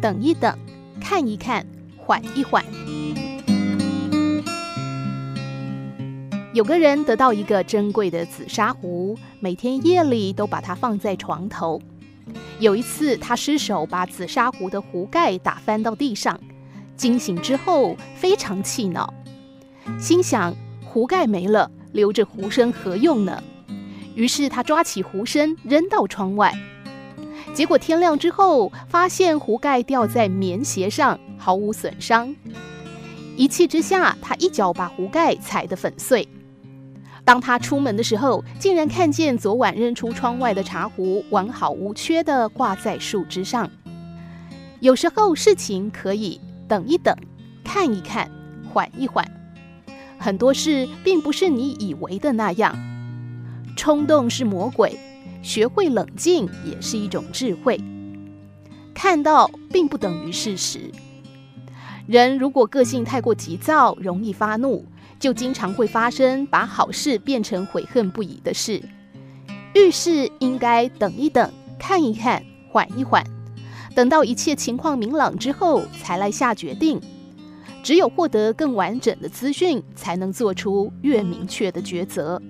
等一等，看一看，缓一缓。有个人得到一个珍贵的紫砂壶，每天夜里都把它放在床头。有一次，他失手把紫砂壶的壶盖打翻到地上，惊醒之后非常气恼，心想壶盖没了，留着壶身何用呢？于是他抓起壶身扔到窗外，结果天亮之后，发现壶盖掉在棉鞋上，毫无损伤。一气之下，他一脚把壶盖踩得粉碎。当他出门的时候，竟然看见昨晚扔出窗外的茶壶完好无缺地挂在树枝上。有时候事情可以等一等，看一看，缓一缓。很多事并不是你以为的那样。冲动是魔鬼，学会冷静也是一种智慧。看到并不等于事实。人如果个性太过急躁，容易发怒。就经常会发生把好事变成悔恨不已的事。遇事应该等一等，看一看，缓一缓，等到一切情况明朗之后才来下决定。只有获得更完整的资讯，才能做出越明确的抉择。